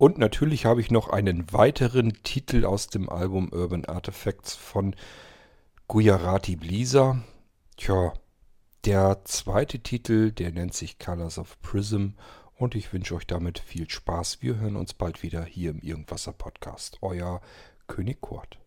Und natürlich habe ich noch einen weiteren Titel aus dem Album Urban Artifacts von Gujarati Blisa. Tja, der zweite Titel, der nennt sich Colors of Prism und ich wünsche euch damit viel Spaß. Wir hören uns bald wieder hier im Irgendwasser Podcast. Euer König Kurt.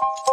you